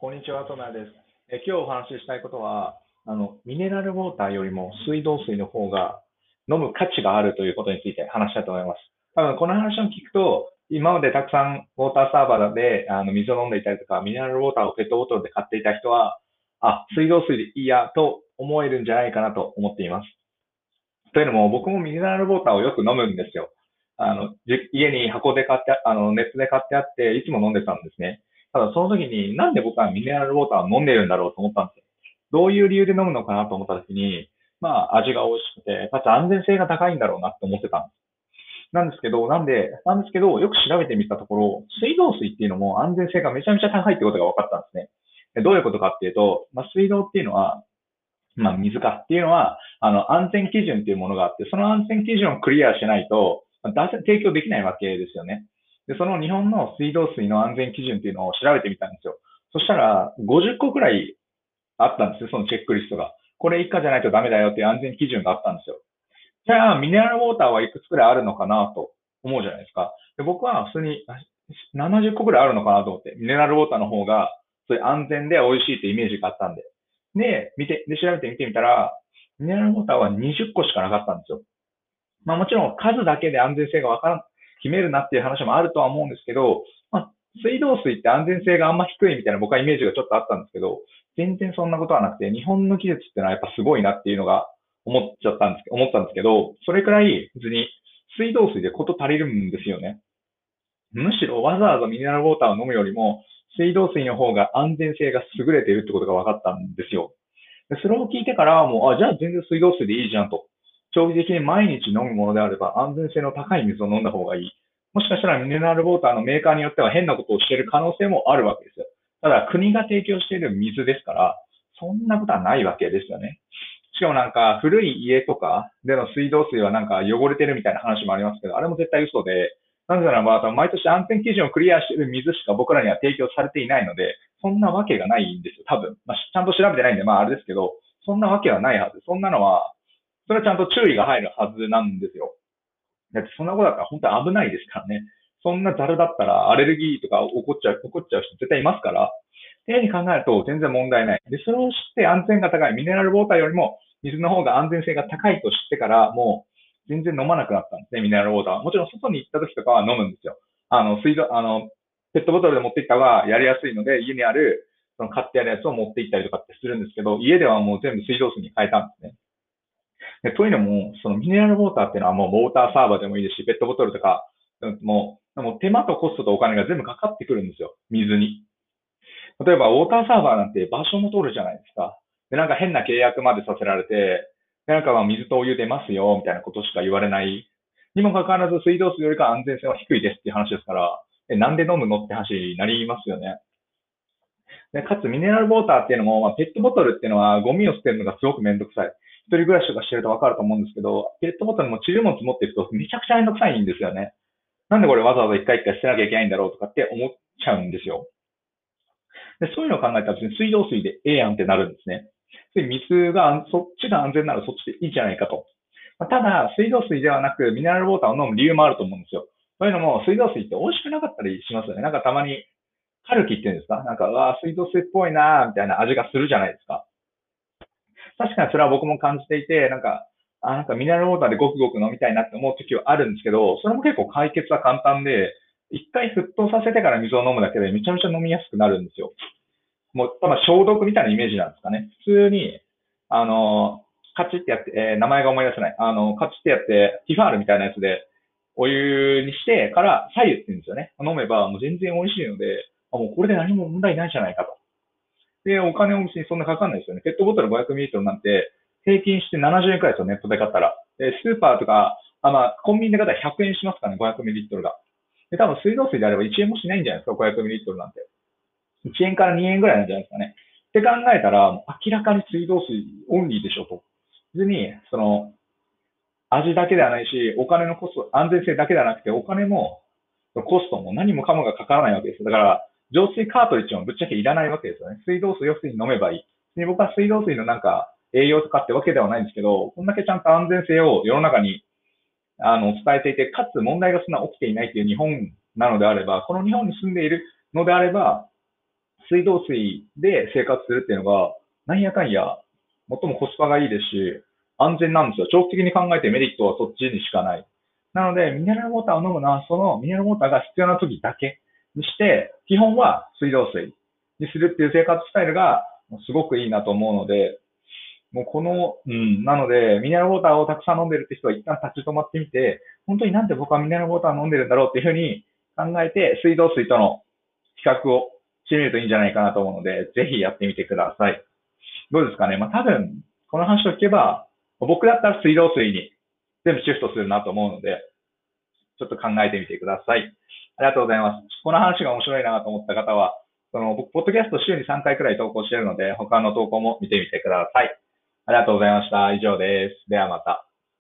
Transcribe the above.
こんにちは、トナです。え今日お話ししたいことは、あの、ミネラルウォーターよりも水道水の方が飲む価値があるということについて話したいと思います。多分この話を聞くと、今までたくさんウォーターサーバーであの水を飲んでいたりとか、ミネラルウォーターをペットボトルで買っていた人は、あ、水道水でいいやと思えるんじゃないかなと思っています。というのも、僕もミネラルウォーターをよく飲むんですよ。あの、家に箱で買って、あの、ネットで買ってあって、いつも飲んでたんですね。ただその時に、なんで僕はミネラルウォーターを飲んでるんだろうと思ったんですよ。どういう理由で飲むのかなと思った時に、まあ、味が美味しくて、かつ安全性が高いんだろうなって思ってたんです。なんですけど、なんで、なんですけど、よく調べてみたところ、水道水っていうのも安全性がめちゃめちゃ高いってことが分かったんですね。どういうことかっていうと、まあ、水道っていうのは、まあ、水かっていうのは、あの、安全基準っていうものがあって、その安全基準をクリアしないと、提供できないわけですよね。で、その日本の水道水の安全基準っていうのを調べてみたんですよ。そしたら、50個くらいあったんですよ、そのチェックリストが。これ以下じゃないとダメだよっていう安全基準があったんですよ。じゃあ、ミネラルウォーターはいくつくらいあるのかなと思うじゃないですか。で僕は普通に70個くらいあるのかなと思って、ミネラルウォーターの方が、そういう安全で美味しいってイメージがあったんで。で、見て、で、調べてみてみたら、ミネラルウォーターは20個しかなかったんですよ。まあもちろん数だけで安全性がわから、決めるなっていう話もあるとは思うんですけど、まあ、水道水って安全性があんま低いみたいな僕はイメージがちょっとあったんですけど、全然そんなことはなくて、日本の技術ってのはやっぱすごいなっていうのが思っちゃったんですけど、思ったんですけど、それくらい別に水道水でこと足りるんですよね。むしろわざわざミネラルウォーターを飲むよりも、水道水の方が安全性が優れているってことが分かったんですよ。でそれを聞いてからもう、あ、じゃあ全然水道水でいいじゃんと。長期的に毎日飲むものであれば安全性の高い水を飲んだ方がいい。もしかしたらミネラルウォーターのメーカーによっては変なことをしている可能性もあるわけですよ。ただ国が提供している水ですから、そんなことはないわけですよね。しかもなんか古い家とかでの水道水はなんか汚れてるみたいな話もありますけど、あれも絶対嘘で、なぜならば、毎年安全基準をクリアしている水しか僕らには提供されていないので、そんなわけがないんですよ、多分。まあ、ちゃんと調べてないんで、まああれですけど、そんなわけはないはず。そんなのは、それはちゃんと注意が入るはずなんですよ。だってそんなことだったら本当に危ないですからね。そんなザルだったらアレルギーとか起こっちゃう、起こっちゃう人絶対いますから、っていうふうに考えると全然問題ない。で、それを知って安全が高い。ミネラルウォーターよりも水の方が安全性が高いと知ってから、もう全然飲まなくなったんですね、ミネラルウォーター。もちろん外に行った時とかは飲むんですよ。あの、水道、あの、ペットボトルで持って行った方がやりやすいので、家にある、その買ってあるやつを持って行ったりとかってするんですけど、家ではもう全部水道水に変えたんですね。でというのも、そのミネラルウォーターっていうのはもうウォーターサーバーでもいいですし、ペットボトルとか、もう、もう手間とコストとお金が全部かかってくるんですよ。水に。例えば、ウォーターサーバーなんて場所も取るじゃないですか。で、なんか変な契約までさせられて、で、なんかまあ水とお湯出ますよ、みたいなことしか言われない。にもかかわらず水道水よりか安全性は低いですっていう話ですから、え、なんで飲むのって話になりますよね。で、かつミネラルウォーターっていうのも、まあ、ペットボトルっていうのはゴミを捨てるのがすごくめんどくさい。一人暮らしとかしてるとわかると思うんですけど、ペットボトルも治療物持っていくとめちゃくちゃめんどくさいんですよね。なんでこれわざわざ一回一回捨てなきゃいけないんだろうとかって思っちゃうんですよ。でそういうのを考えたら別に水道水でええやんってなるんですね。水が、そっちが安全ならそっちでいいじゃないかと。ま、ただ、水道水ではなくミネラルウォーターを飲む理由もあると思うんですよ。そういうのも、水道水って美味しくなかったりしますよね。なんかたまに、カルキって言うんですか？なんか、わ、水道水っぽいなーみたいな味がするじゃないですか。確かにそれは僕も感じていて、なんか、あ、なんかミネラルウォーターでごくごく飲みたいなって思う時はあるんですけど、それも結構解決は簡単で、一回沸騰させてから水を飲むだけでめちゃめちゃ飲みやすくなるんですよ。もう、多分消毒みたいなイメージなんですかね。普通に、あの、カチってやって、えー、名前が思い出せない。あの、カチってやって、ティファールみたいなやつで、お湯にしてから左右って言うんですよね。飲めばもう全然美味しいので、あもうこれで何も問題ないじゃないかと。で、お金も別にそんなかかんないですよね。ペットボトル 500ml なんて、平均して70円くらいですよ、ネットで買ったら。で、スーパーとか、あまあ、コンビニで買ったら100円しますからね、500ml が。で、多分水道水であれば1円もしないんじゃないですか、500ml なんて。1円から2円ぐらいなんじゃないですかね。って考えたら、明らかに水道水オンリーでしょと。別に、その、味だけではないし、お金のコスト、安全性だけではなくて、お金も、コストも何もかもがかからないわけです。だから、浄水カートリッジもぶっちゃけいらないわけですよね。水道水を普通に飲めばいい。で僕は水道水のなんか栄養とかってわけではないんですけど、こんだけちゃんと安全性を世の中にあの伝えていて、かつ問題がそんな起きていないという日本なのであれば、この日本に住んでいるのであれば、水道水で生活するっていうのが、なんやかんや、最もコスパがいいですし、安全なんですよ。長期的に考えてメリットはそっちにしかない。なので、ミネラルウォーターを飲むのは、そのミネラルウォーターが必要な時だけにして、基本は水道水にするっていう生活スタイルがすごくいいなと思うので、もうこの、うん、なので、ミネラルウォーターをたくさん飲んでるって人は一旦立ち止まってみて、本当になんで僕はミネラルウォーター飲んでるんだろうっていうふうに考えて、水道水との比較をしてみるといいんじゃないかなと思うので、ぜひやってみてください。どうですかね？まあ多分、この話を聞けば、僕だったら水道水に全部シフトするなと思うので、ちょっと考えてみてください。ありがとうございます。この話が面白いなと思った方は、その、ポッドキャスト週に3回くらい投稿してるので、他の投稿も見てみてください。ありがとうございました。以上です。ではまた。